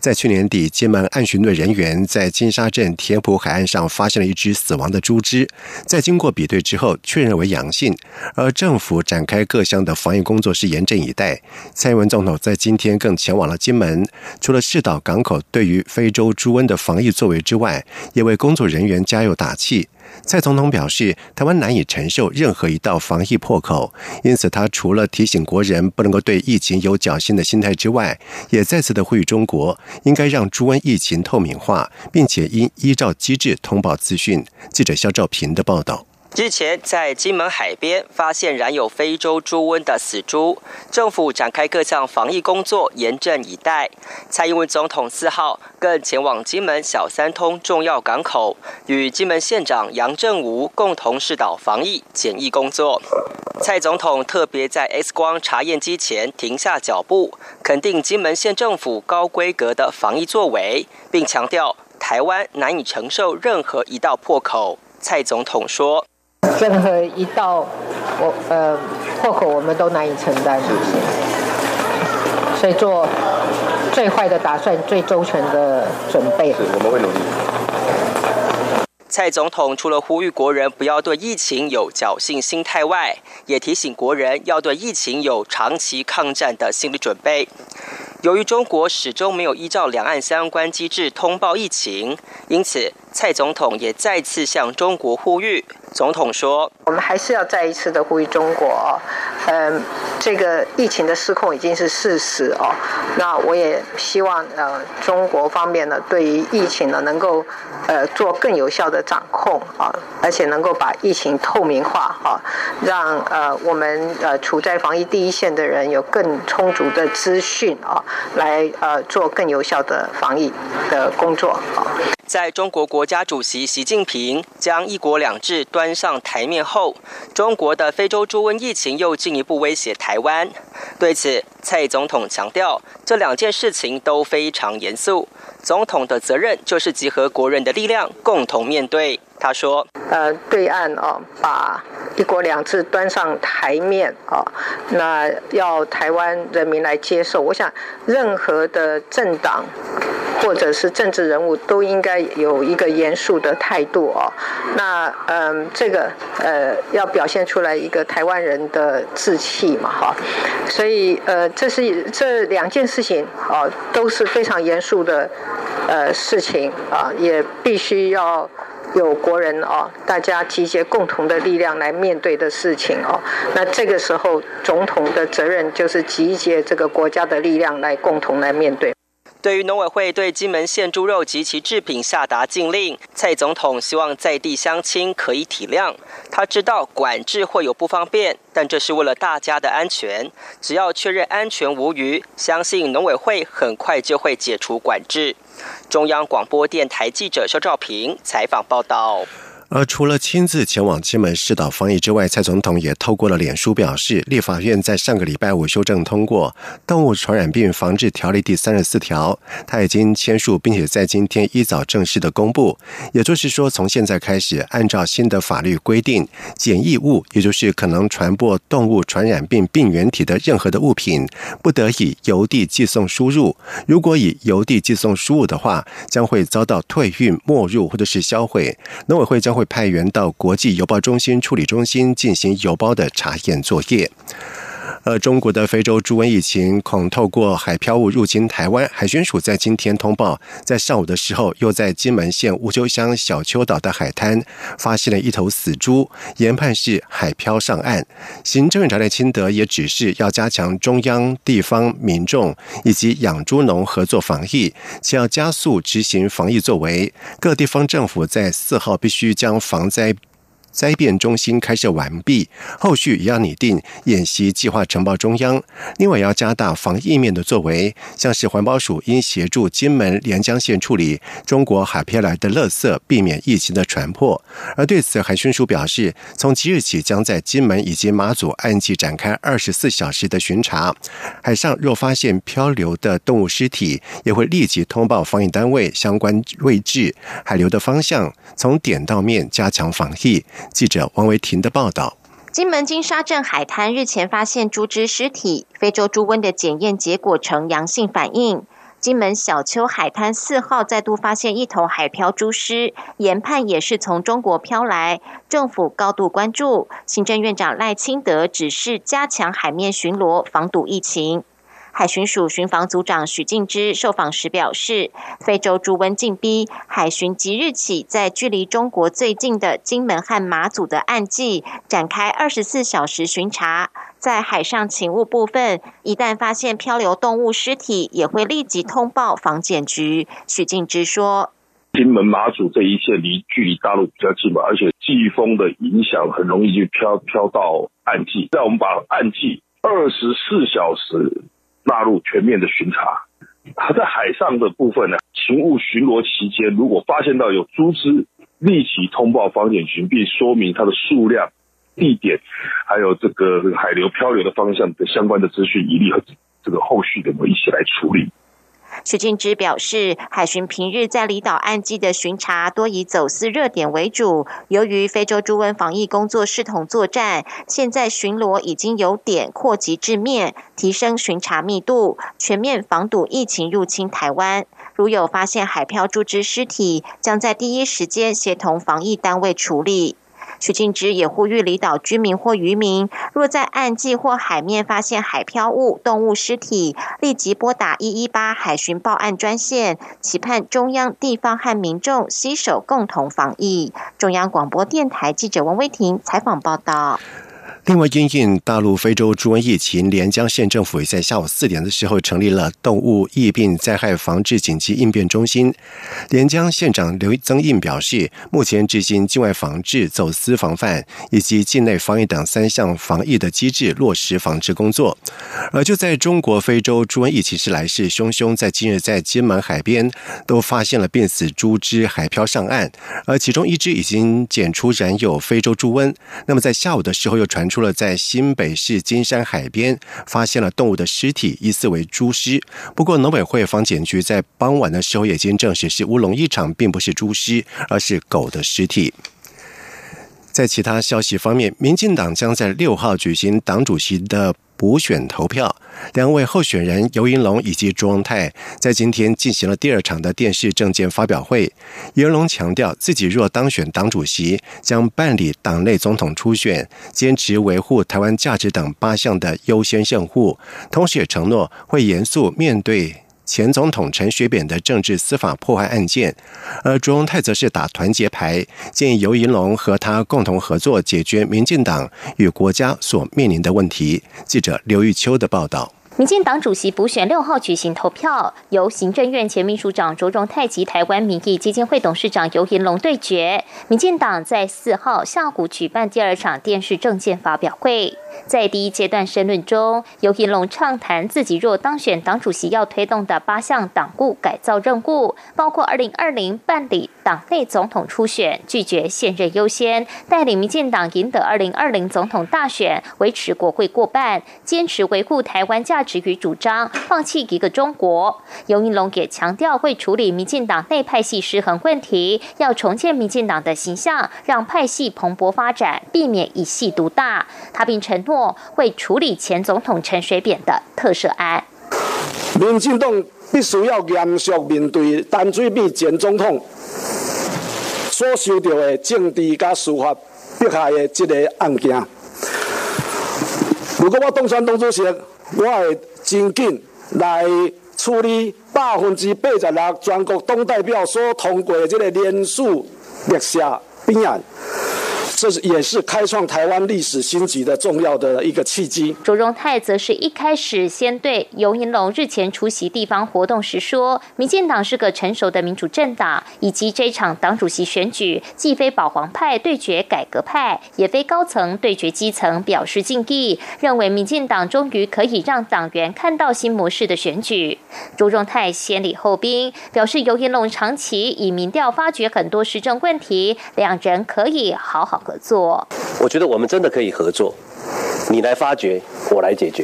在去年底，金门岸巡队人员在金沙镇田埔海岸上发现了一只死亡的猪只，在经过比对之后，确认为阳性。而政府展开各项的防疫工作是严阵以待。蔡英文总统在今天更前往了金门，除了视岛港口对于非洲猪瘟的防疫作为之外，也为工作人员加油打气。蔡总统表示，台湾难以承受任何一道防疫破口，因此他除了提醒国人不能够对疫情有侥幸的心态之外，也再次的呼吁中国应该让猪瘟疫情透明化，并且应依照机制通报资讯。记者肖兆平的报道。日前，在金门海边发现染有非洲猪瘟的死猪，政府展开各项防疫工作，严阵以待。蔡英文总统四号更前往金门小三通重要港口，与金门县长杨正武共同视导防疫检疫工作。蔡总统特别在 X 光查验机前停下脚步，肯定金门县政府高规格的防疫作为，并强调台湾难以承受任何一道破口。蔡总统说。任何一道我呃破口，我们都难以承担，所以做最坏的打算，最周全的准备。是我们会努力。蔡总统除了呼吁国人不要对疫情有侥幸心态外，也提醒国人要对疫情有长期抗战的心理准备。由于中国始终没有依照两岸相关机制通报疫情，因此蔡总统也再次向中国呼吁。总统说：“我们还是要再一次的呼吁中国，哦嗯，这个疫情的失控已经是事实哦。那我也希望呃，中国方面呢，对于疫情呢，能够呃做更有效的掌控啊，而且能够把疫情透明化啊，让呃我们呃处在防疫第一线的人有更充足的资讯啊，来呃做更有效的防疫的工作啊。”在中国国家主席习近平将“一国两制”端上台面后，中国的非洲猪瘟疫情又进一步威胁台湾。对此，蔡总统强调，这两件事情都非常严肃，总统的责任就是集合国人的力量，共同面对。他说：“呃，对岸哦，把‘一国两制’端上台面啊，那要台湾人民来接受。我想，任何的政党。”或者是政治人物都应该有一个严肃的态度哦。那嗯，这个呃要表现出来一个台湾人的志气嘛哈。所以呃，这是这两件事情啊都是非常严肃的呃事情啊，也必须要有国人哦，大家集结共同的力量来面对的事情哦。那这个时候，总统的责任就是集结这个国家的力量来共同来面对。对于农委会对金门县猪肉及其制品下达禁令，蔡总统希望在地乡亲可以体谅。他知道管制会有不方便，但这是为了大家的安全。只要确认安全无虞，相信农委会很快就会解除管制。中央广播电台记者肖兆平采访报道。而除了亲自前往金门市岛防疫之外，蔡总统也透过了脸书表示，立法院在上个礼拜五修正通过《动物传染病防治条例》第三十四条，他已经签署，并且在今天一早正式的公布。也就是说，从现在开始，按照新的法律规定，检疫物，也就是可能传播动物传染病病原体的任何的物品，不得以邮递寄送输入。如果以邮递寄送输入的话，将会遭到退运、没入或者是销毁。农委会将会派员到国际邮报中心处理中心进行邮包的查验作业。而中国的非洲猪瘟疫情恐透过海漂物入侵台湾，海巡署在今天通报，在上午的时候，又在金门县乌丘乡小丘岛的海滩发现了一头死猪，研判是海漂上岸。行政院长赖清德也指示要加强中央、地方民众以及养猪农合作防疫，且要加速执行防疫作为。各地方政府在四号必须将防灾。灾变中心开设完毕，后续也要拟定演习计划呈报中央。另外，要加大防疫面的作为，像是环保署应协助金门连江县处理中国海漂来的垃圾，避免疫情的传播。而对此，海巡署表示，从即日起将在金门以及马祖岸际展开二十四小时的巡查，海上若发现漂流的动物尸体，也会立即通报防疫单位相关位置、海流的方向，从点到面加强防疫。记者王维婷的报道。金门金沙镇海滩日前发现猪只尸体，非洲猪瘟的检验结果呈阳性反应。金门小丘海滩四号再度发现一头海漂猪尸，研判也是从中国漂来，政府高度关注。行政院长赖清德指示加强海面巡逻，防堵疫情。海巡署巡防组长许敬之受访时表示，非洲猪瘟进逼，海巡即日起在距离中国最近的金门和马祖的岸际展开二十四小时巡查。在海上勤务部分，一旦发现漂流动物尸体，也会立即通报防检局。许敬之说：“金门、马祖这一线离距离大陆比较近嘛，而且季风的影响很容易就飘飘到岸际。在我们把岸际二十四小时。”纳入全面的巡查，他在海上的部分呢，勤务巡逻期间，如果发现到有猪只，立即通报防检群，并说明它的数量、地点，还有这个海流漂流的方向的相关的资讯，一律和这个后续的我们一起来处理。许敬之表示，海巡平日在离岛岸基的巡查多以走私热点为主。由于非洲猪瘟防疫工作视同作战，现在巡逻已经由点扩及至面，提升巡查密度，全面防堵疫情入侵台湾。如有发现海漂猪只尸体，将在第一时间协同防疫单位处理。许敬之也呼吁离岛居民或渔民，若在岸际或海面发现海漂物、动物尸体，立即拨打一一八海巡报案专线，期盼中央、地方和民众携手共同防疫。中央广播电台记者王威婷采访报道。另外，因应大陆非洲猪瘟疫情，连江县政府也在下午四点的时候成立了动物疫病灾害防治紧急应变中心。连江县长刘增印表示，目前执行境外防治、走私防范以及境内防疫等三项防疫的机制落实防治工作。而就在中国非洲猪瘟疫情是来势汹汹，在今日在金门海边都发现了病死猪只海漂上岸，而其中一只已经检出染有非洲猪瘟。那么在下午的时候又传出。除了在新北市金山海边发现了动物的尸体，疑似为猪尸。不过农委会防检局在傍晚的时候已经证实是乌龙一场，并不是猪尸，而是狗的尸体。在其他消息方面，民进党将在六号举行党主席的。补选投票，两位候选人尤银龙以及朱荣泰在今天进行了第二场的电视政见发表会。尤银龙强调，自己若当选党主席，将办理党内总统初选，坚持维护台湾价值等八项的优先任务，同时也承诺会严肃面对。前总统陈水扁的政治司法破坏案件，而朱荣泰则是打团结牌，建议尤银龙和他共同合作，解决民进党与国家所面临的问题。记者刘玉秋的报道。民进党主席补选六号举行投票，由行政院前秘书长卓荣泰及台湾民意基金会董事长尤银龙对决。民进党在四号下午举办第二场电视政见发表会。在第一阶段申论中，尤银龙畅谈自己若当选党主席要推动的八项党务改造任务，包括二零二零办理党内总统初选，拒绝现任优先，带领民进党赢得二零二零总统大选，维持国会过半，坚持维护台湾价值与主张，放弃一个中国。尤银龙也强调会处理民进党内派系失衡问题，要重建民进党的形象，让派系蓬勃发展，避免一系独大。他并承诺。会处理前总统陈水扁的特赦案。民进党必须要严肃面对陈水扁前总统所受到的政治加司法迫害的这个案件。如果我当选党主席，我会真紧来处理百分之八十六全国党代表所通过的这个连署列下兵案。这也是开创台湾历史新局的重要的一个契机。卓荣泰则是一开始先对尤银龙日前出席地方活动时说，民进党是个成熟的民主政党，以及这场党主席选举既非保皇派对决改革派，也非高层对决基层，表示敬意，认为民进党终于可以让党员看到新模式的选举。卓荣泰先礼后兵，表示尤银龙长期以民调发掘很多时政问题，两人可以好好。合作，我觉得我们真的可以合作。你来发掘，我来解决。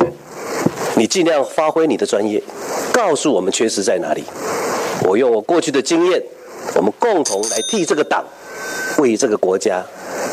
你尽量发挥你的专业，告诉我们缺失在哪里。我用我过去的经验，我们共同来替这个党，为这个国家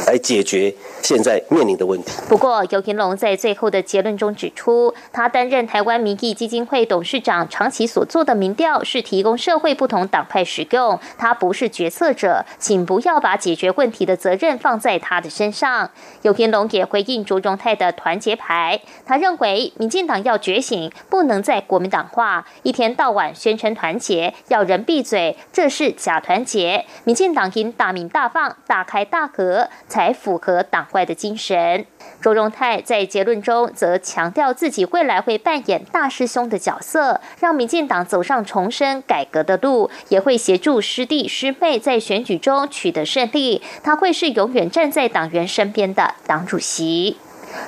来解决。现在面临的问题。不过，尤廷龙在最后的结论中指出，他担任台湾民意基金会董事长，长期所做的民调是提供社会不同党派使用，他不是决策者，请不要把解决问题的责任放在他的身上。尤廷龙也回应朱荣泰的团结牌，他认为民进党要觉醒，不能再国民党化，一天到晚宣称团结，要人闭嘴，这是假团结。民进党应大明大放，大开大合，才符合党。外的精神，周荣泰在结论中则强调自己未来会扮演大师兄的角色，让民进党走上重生改革的路，也会协助师弟师妹在选举中取得胜利。他会是永远站在党员身边的党主席。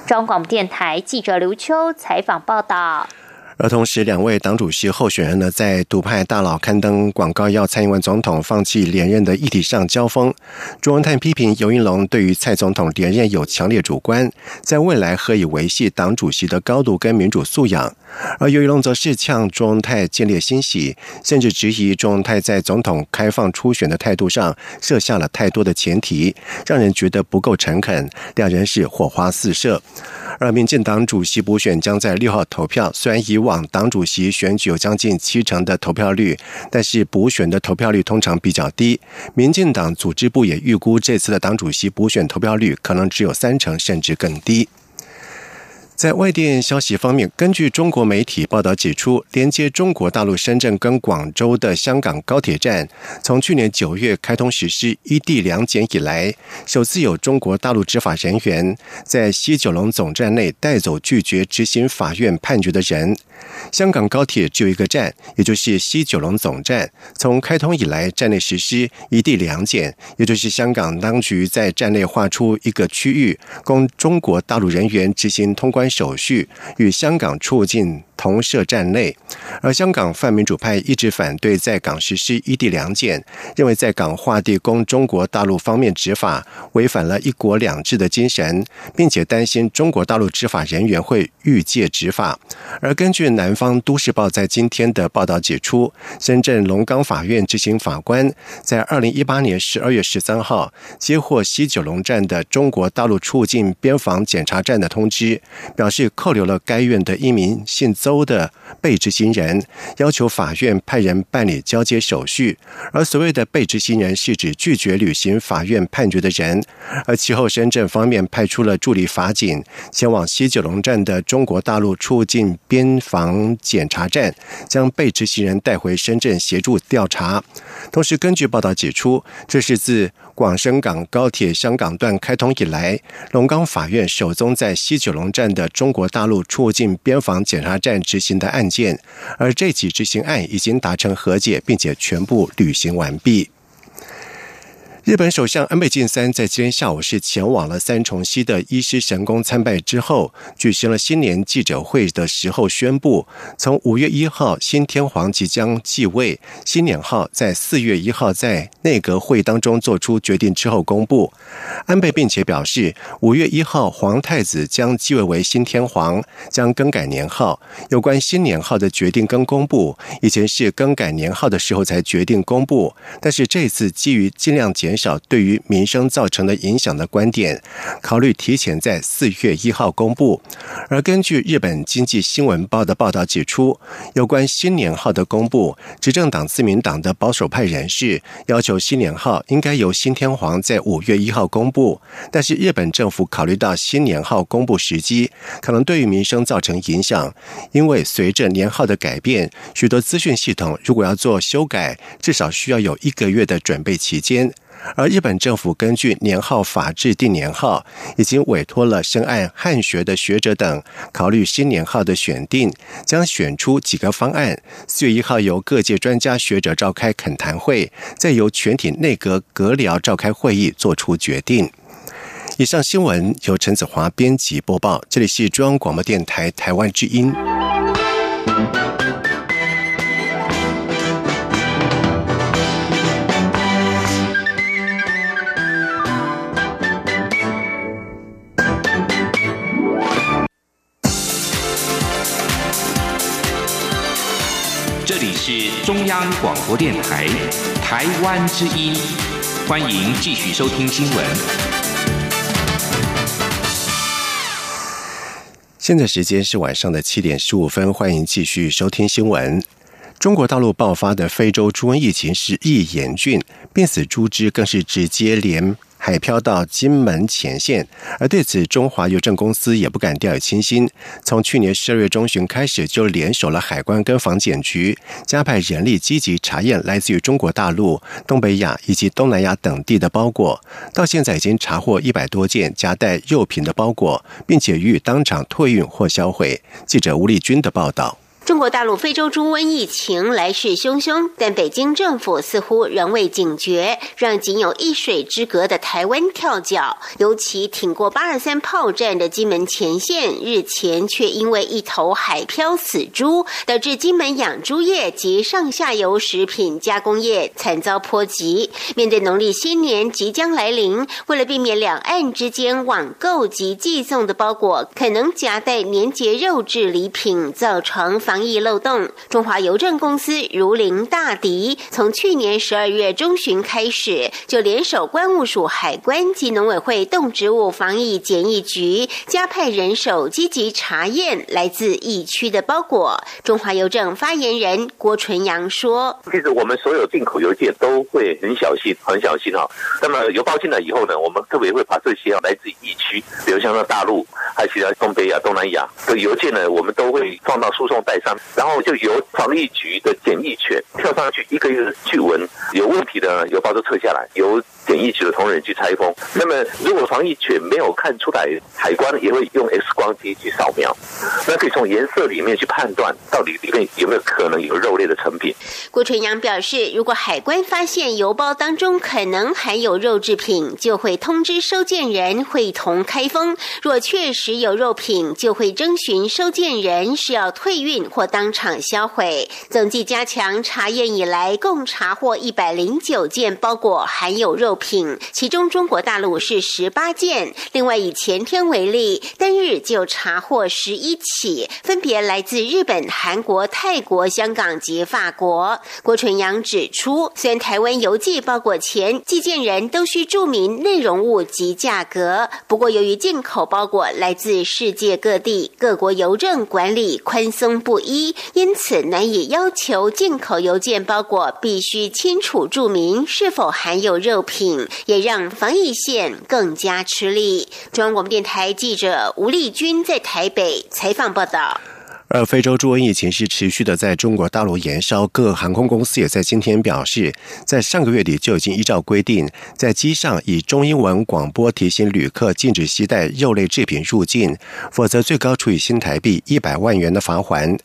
中广电台记者刘秋采访报道。而同时，两位党主席候选人呢，在独派大佬刊登广告要蔡英文总统放弃连任的议题上交锋。朱文泰批评尤应龙对于蔡总统连任有强烈主观，在未来何以维系党主席的高度跟民主素养？而尤英龙则是呛朱文泰建立欣喜，甚至质疑朱文泰在总统开放初选的态度上设下了太多的前提，让人觉得不够诚恳。两人是火花四射。而民进党主席补选将在六号投票，虽然以往党主席选举有将近七成的投票率，但是补选的投票率通常比较低。民进党组织部也预估这次的党主席补选投票率可能只有三成，甚至更低。在外电消息方面，根据中国媒体报道指出，连接中国大陆深圳跟广州的香港高铁站，从去年九月开通实施一地两检以来，首次有中国大陆执法人员在西九龙总站内带走拒绝执行法院判决的人。香港高铁只有一个站，也就是西九龙总站。从开通以来，站内实施一地两检，也就是香港当局在站内划出一个区域，供中国大陆人员执行通关手续，与香港出境。同设站内，而香港泛民主派一直反对在港实施一地两检，认为在港划地供中国大陆方面执法，违反了一国两制的精神，并且担心中国大陆执法人员会越界执法。而根据南方都市报在今天的报道指出，深圳龙岗法院执行法官在二零一八年十二月十三号接获西九龙站的中国大陆出境边防检查站的通知，表示扣留了该院的一名姓邹。州的被执行人要求法院派人办理交接手续，而所谓的被执行人是指拒绝履行法院判决的人。而其后，深圳方面派出了助理法警前往西九龙站的中国大陆出境边防检查站，将被执行人带回深圳协助调查。同时，根据报道指出，这是自广深港高铁香港段开通以来，龙岗法院首宗在西九龙站的中国大陆出境边防检查站执行的案件，而这起执行案已经达成和解，并且全部履行完毕。日本首相安倍晋三在今天下午是前往了三重溪的医师神宫参拜之后，举行了新年记者会的时候宣布，从五月一号新天皇即将继位，新年号在四月一号在内阁会议当中做出决定之后公布。安倍并且表示，五月一号皇太子将继位为新天皇，将更改年号。有关新年号的决定跟公布，以前是更改年号的时候才决定公布，但是这次基于尽量减。减少对于民生造成的影响的观点，考虑提前在四月一号公布。而根据日本经济新闻报的报道指出，有关新年号的公布，执政党自民党的保守派人士要求新年号应该由新天皇在五月一号公布。但是日本政府考虑到新年号公布时机可能对于民生造成影响，因为随着年号的改变，许多资讯系统如果要做修改，至少需要有一个月的准备期间。而日本政府根据年号法制定年号，已经委托了深谙汉学的学者等考虑新年号的选定，将选出几个方案。四月一号由各界专家学者召开恳谈会，再由全体内阁阁僚召开会议做出决定。以上新闻由陈子华编辑播报，这里是中央广播电台台湾之音。是中央广播电台台湾之音，欢迎继续收听新闻。现在时间是晚上的七点十五分，欢迎继续收听新闻。中国大陆爆发的非洲猪瘟疫情日益严峻，病死猪只更是直接连。海漂到金门前线，而对此，中华邮政公司也不敢掉以轻心。从去年十二月中旬开始，就联手了海关跟防检局，加派人力积极查验来自于中国大陆、东北亚以及东南亚等地的包裹。到现在已经查获一百多件夹带肉品的包裹，并且予以当场退运或销毁。记者吴立军的报道。中国大陆非洲猪瘟疫情来势汹汹，但北京政府似乎仍未警觉，让仅有一水之隔的台湾跳脚。尤其挺过八二三炮战的金门前线，日前却因为一头海漂死猪，导致金门养猪业及上下游食品加工业惨遭波及。面对农历新年即将来临，为了避免两岸之间网购及寄送的包裹可能夹带年节肉质礼品，造成。防疫漏洞，中华邮政公司如临大敌，从去年十二月中旬开始，就联手关务署、海关及农委会动植物防疫检疫局，加派人手积极查验来自疫区的包裹。中华邮政发言人郭纯阳说：“其实我们所有进口邮件都会很小心、很小心哈。那么邮包进来以后呢，我们特别会把这些啊来自疫区，比如像那大陆，还有其他东北亚、东南亚的邮件呢，我们都会放到输送带。”上，然后就由防疫局的检疫犬跳上去，一个一个去闻，有问题的邮包都撤下来，由检疫局的同仁去拆封。那么，如果防疫犬没有看出来，海关也会用 X 光机去扫描，那可以从颜色里面去判断到底里面有没有可能有肉类的成品。郭纯阳表示，如果海关发现邮包当中可能含有肉制品，就会通知收件人会同开封。若确实有肉品，就会征询收件人是要退运或当场销毁。总计加强查验以来，共查获一百零九件包裹含有肉。品，其中中国大陆是十八件。另外以前天为例，单日就查获十一起，分别来自日本、韩国、泰国、香港及法国。郭纯阳指出，虽然台湾邮寄包裹前寄件人都需注明内容物及价格，不过由于进口包裹来自世界各地，各国邮政管理宽松不一，因此难以要求进口邮件包裹必须清楚注明是否含有肉品。也让防疫线更加吃力。中央广播电台记者吴丽君在台北采访报道。而非洲猪瘟疫情是持续的在中国大陆延烧，各航空公司也在今天表示，在上个月底就已经依照规定，在机上以中英文广播提醒旅客禁止携带肉类制品入境，否则最高处以新台币一百万元的罚款。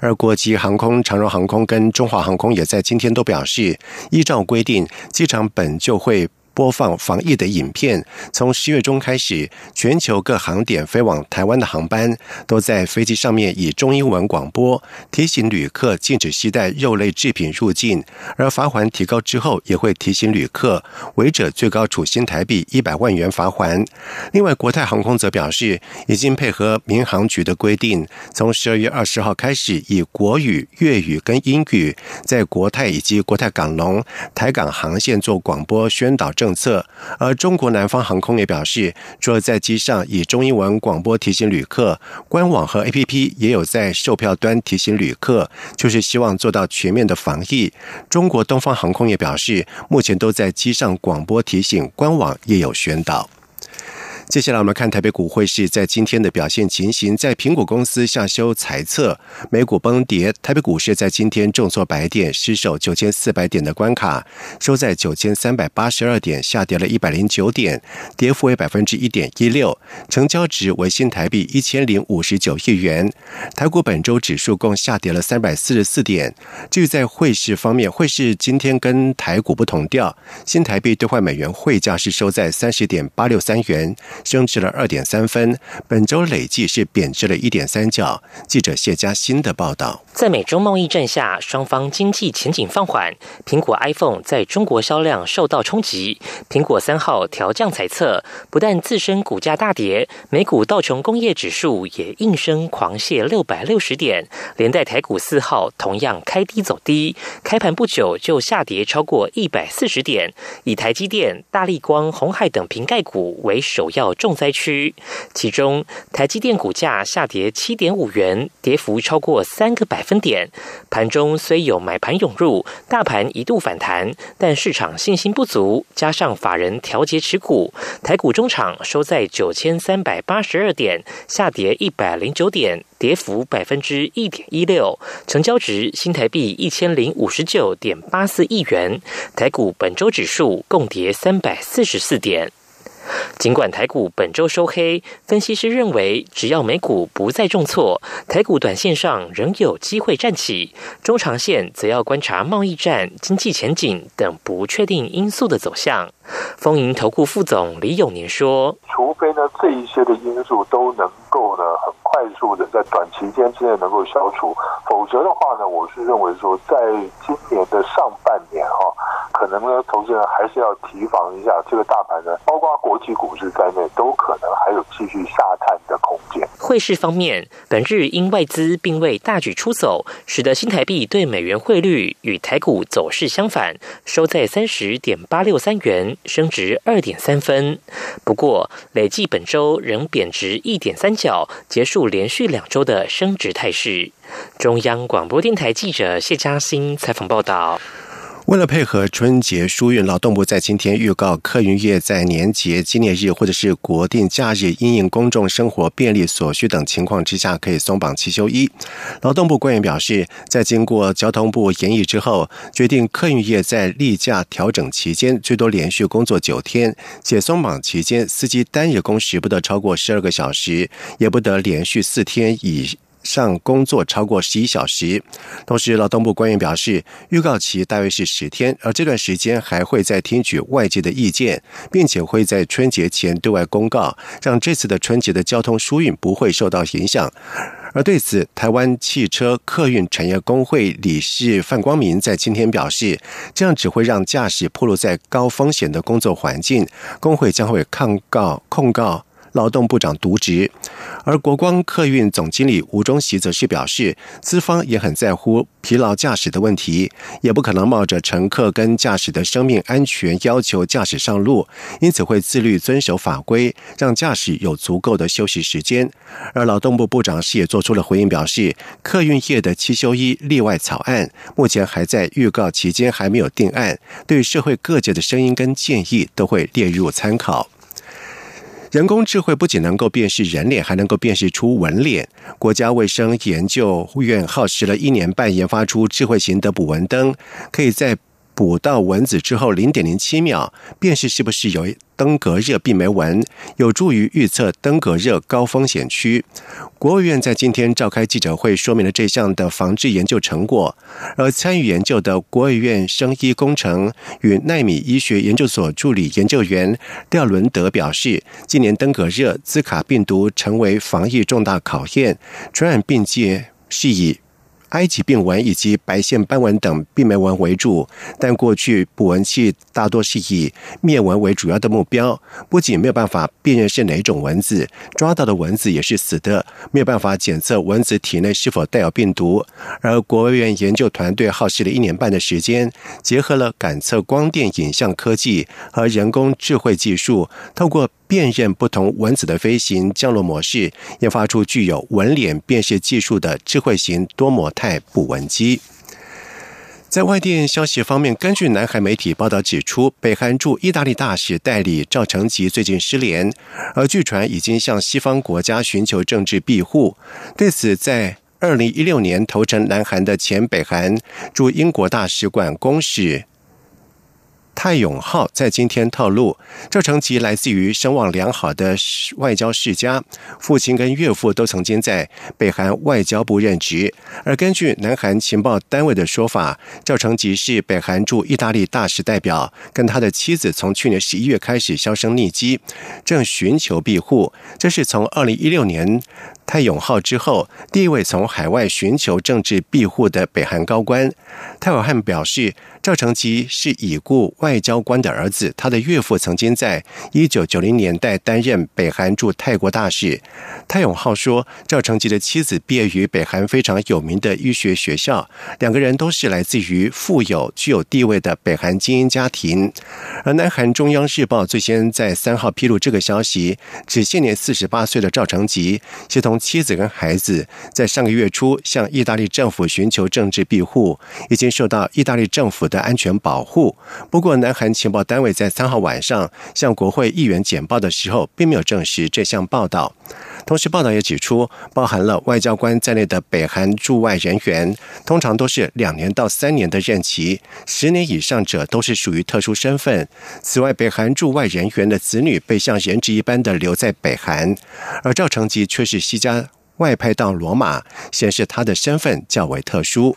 而国际航空、长荣航空跟中华航空也在今天都表示，依照规定，机场本就会。播放防疫的影片。从十月中开始，全球各航点飞往台湾的航班都在飞机上面以中英文广播提醒旅客禁止携带肉类制品入境。而罚款提高之后，也会提醒旅客违者最高处新台币一百万元罚款。另外，国泰航空则表示，已经配合民航局的规定，从十二月二十号开始，以国语、粤语跟英语在国泰以及国泰港龙、台港航线做广播宣导。政策，而中国南方航空也表示，除了在机上以中英文广播提醒旅客，官网和 APP 也有在售票端提醒旅客，就是希望做到全面的防疫。中国东方航空也表示，目前都在机上广播提醒，官网也有宣导。接下来我们看台北股汇市在今天的表现情形，在苹果公司下修财测，美股崩跌，台北股市在今天重挫百点，失守九千四百点的关卡，收在九千三百八十二点，下跌了一百零九点，跌幅为百分之一点一六，成交值为新台币一千零五十九亿元。台股本周指数共下跌了三百四十四点。至于在汇市方面，汇市今天跟台股不同调，新台币兑换美元汇价是收在三十点八六三元。升值了二点三分，本周累计是贬值了一点三角。记者谢佳欣的报道。在美中贸易战下，双方经济前景放缓，苹果 iPhone 在中国销量受到冲击。苹果三号调降财测，不但自身股价大跌，美股道琼工业指数也应声狂泻六百六十点，连带台股四号同样开低走低，开盘不久就下跌超过一百四十点，以台积电、大立光、红海等瓶盖股为首要重灾区。其中，台积电股价下跌七点五元，跌幅超过三个百。分点盘中虽有买盘涌入，大盘一度反弹，但市场信心不足，加上法人调节持股，台股中场收在九千三百八十二点，下跌一百零九点，跌幅百分之一点一六，成交值新台币一千零五十九点八四亿元，台股本周指数共跌三百四十四点。尽管台股本周收黑，分析师认为，只要美股不再重挫，台股短线上仍有机会站起。中长线则要观察贸易战、经济前景等不确定因素的走向。丰盈投顾副总李永年说：“除非呢这一些的因素都能够呢很快速的在短期间之内能够消除，否则的话呢，我是认为说在今年的上半年哈，可能呢投资人还是要提防一下这个大盘呢，包括国际股市在内，都可能还有继续下探的空间。”汇市方面，本日因外资并未大举出走，使得新台币对美元汇率与台股走势相反，收在三十点八六三元。升值二点三分，不过累计本周仍贬值一点三角，结束连续两周的升值态势。中央广播电台记者谢嘉欣采访报道。为了配合春节疏运，劳动部在今天预告，客运业在年节纪念日或者是国定假日，因应公众生活便利所需等情况之下，可以松绑七休一。劳动部官员表示，在经过交通部研议之后，决定客运业在例假调整期间，最多连续工作九天，且松绑期间，司机单日工时不得超过十二个小时，也不得连续四天以。上工作超过十一小时。同时，劳动部官员表示，预告期大约是十天，而这段时间还会再听取外界的意见，并且会在春节前对外公告，让这次的春节的交通疏运不会受到影响。而对此，台湾汽车客运产业工会理事范光明在今天表示，这样只会让驾驶暴露在高风险的工作环境，工会将会抗告控告。劳动部长渎职，而国光客运总经理吴忠喜则是表示，资方也很在乎疲劳驾驶的问题，也不可能冒着乘客跟驾驶的生命安全要求驾驶上路，因此会自律遵守法规，让驾驶有足够的休息时间。而劳动部部长是也做出了回应，表示客运业的七休一例外草案目前还在预告期间，还没有定案，对社会各界的声音跟建议都会列入参考。人工智慧不仅能够辨识人脸，还能够辨识出纹脸。国家卫生研究院耗时了一年半研发出智慧型的捕蚊灯，可以在。捕到蚊子之后，零点零七秒辨识是不是有登革热病媒蚊，有助于预测登革热高风险区。国务院在今天召开记者会，说明了这项的防治研究成果。而参与研究的国务院生医工程与奈米医学研究所助理研究员廖伦德表示，今年登革热、兹卡病毒成为防疫重大考验，传染病界是以。埃及病蚊以及白线斑蚊等病媒蚊为主，但过去捕蚊器大多是以灭蚊为主要的目标，不仅没有办法辨认是哪种蚊子，抓到的蚊子也是死的，没有办法检测蚊子体内是否带有病毒。而国务院研究团队耗时了一年半的时间，结合了感测光电影像科技和人工智慧技术，透过。辨认不同蚊子的飞行降落模式，研发出具有纹脸辨识技术的智慧型多模态捕蚊机。在外电消息方面，根据南韩媒体报道指出，北韩驻意大利大使代理赵成吉最近失联，而据传已经向西方国家寻求政治庇护。对此，在二零一六年投诚南韩的前北韩驻英国大使馆公使。泰永浩在今天透露，赵成吉来自于声望良好的外交世家，父亲跟岳父都曾经在北韩外交部任职。而根据南韩情报单位的说法，赵成吉是北韩驻意大利大使代表，跟他的妻子从去年十一月开始销声匿迹，正寻求庇护。这是从二零一六年。泰永浩之后，第一位从海外寻求政治庇护的北韩高官。泰永汉表示，赵成吉是已故外交官的儿子，他的岳父曾经在一九九零年代担任北韩驻泰国大使。泰永浩说，赵成吉的妻子毕业于北韩非常有名的医学学校，两个人都是来自于富有、具有地位的北韩精英家庭。而南韩中央日报最先在三号披露这个消息，指现年四十八岁的赵成吉协同。妻子跟孩子在上个月初向意大利政府寻求政治庇护，已经受到意大利政府的安全保护。不过，南韩情报单位在三号晚上向国会议员简报的时候，并没有证实这项报道。同时，报道也指出，包含了外交官在内的北韩驻外人员，通常都是两年到三年的任期，十年以上者都是属于特殊身份。此外，北韩驻外人员的子女被像人质一般的留在北韩，而赵成吉却是西家外派到罗马，显示他的身份较为特殊。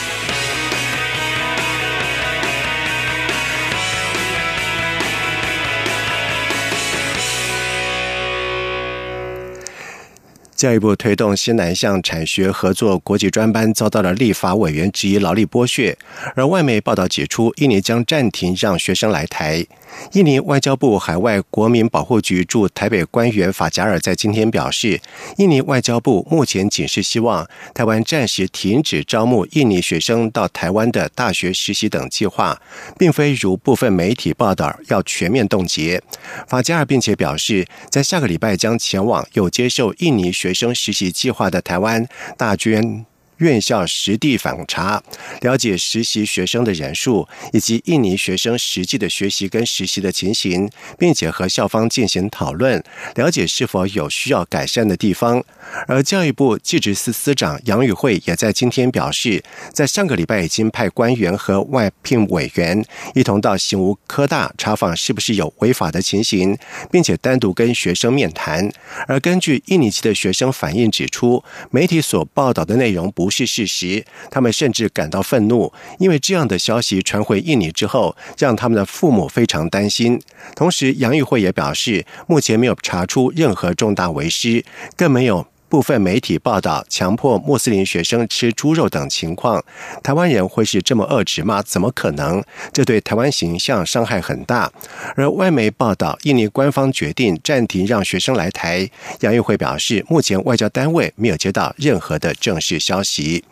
教育部推动新南向产学合作国际专班遭到了立法委员质疑劳力剥削，而外媒报道指出，印尼将暂停让学生来台。印尼外交部海外国民保护局驻台北官员法加尔在今天表示，印尼外交部目前仅是希望台湾暂时停止招募印尼学生到台湾的大学实习等计划，并非如部分媒体报道要全面冻结。法加尔并且表示，在下个礼拜将前往有接受印尼学学生实习计划的台湾大捐。院校实地访查，了解实习学生的人数以及印尼学生实际的学习跟实习的情形，并且和校方进行讨论，了解是否有需要改善的地方。而教育部技职司司长杨宇慧也在今天表示，在上个礼拜已经派官员和外聘委员一同到刑无科大查访是不是有违法的情形，并且单独跟学生面谈。而根据印尼籍的学生反映指出，媒体所报道的内容不。是事实，他们甚至感到愤怒，因为这样的消息传回印尼之后，让他们的父母非常担心。同时，杨玉慧也表示，目前没有查出任何重大为失，更没有部分媒体报道强迫穆斯林学生吃猪肉等情况。台湾人会是这么恶质吗？怎么可能？这对台湾形象伤害很大。而外媒报道，印尼官方决定暂停让学生来台。杨玉慧表示，目前外交单位没有接到任何的正式消息。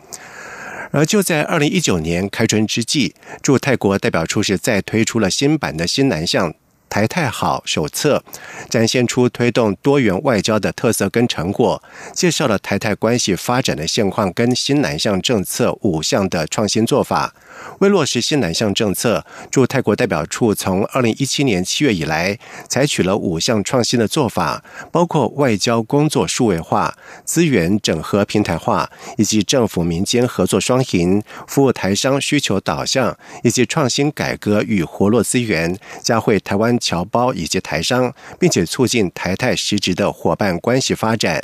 而就在二零一九年开春之际，驻泰国代表处是再推出了新版的新南向。台泰好手册展现出推动多元外交的特色跟成果，介绍了台泰关系发展的现况跟新南向政策五项的创新做法。为落实新南向政策，驻泰国代表处从二零一七年七月以来，采取了五项创新的做法，包括外交工作数位化、资源整合平台化，以及政府民间合作双赢、服务台商需求导向，以及创新改革与活络资源，加惠台湾。侨胞以及台商，并且促进台泰实质的伙伴关系发展。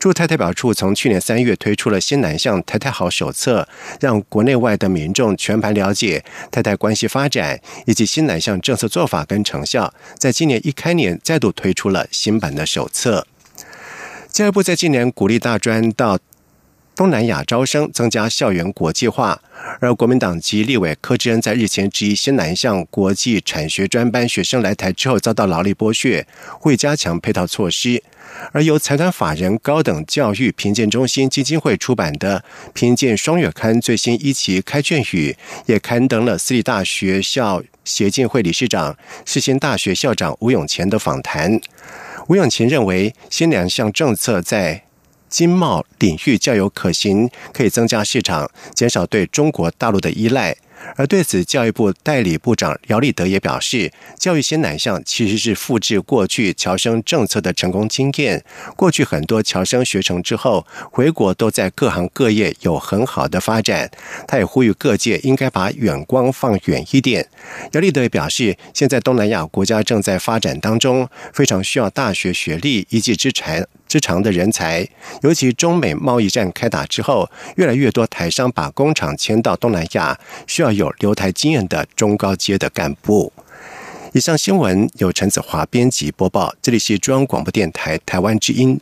驻台代表处从去年三月推出了新南向台泰好手册，让国内外的民众全盘了解台泰关系发展以及新南向政策做法跟成效。在今年一开年，再度推出了新版的手册。教育部在今年鼓励大专到。东南亚招生增加校园国际化，而国民党籍立委柯志恩在日前质疑新南向国际产学专班学生来台之后遭到劳力剥削，会加强配套措施。而由财团法人高等教育评鉴中心基金会出版的《评鉴双月刊》最新一期开卷语，也刊登了私立大学校协进会理事长、世新大学校长吴永乾的访谈。吴永琴认为，新两项政策在经贸领域较有可行，可以增加市场，减少对中国大陆的依赖。而对此，教育部代理部长姚立德也表示，教育新南向其实是复制过去侨生政策的成功经验。过去很多侨生学成之后回国，都在各行各业有很好的发展。他也呼吁各界应该把眼光放远一点。姚立德也表示，现在东南亚国家正在发展当中，非常需要大学学历、一技之长。之长的人才，尤其中美贸易战开打之后，越来越多台商把工厂迁到东南亚，需要有留台经验的中高阶的干部。以上新闻由陈子华编辑播报，这里是中央广播电台台湾之音。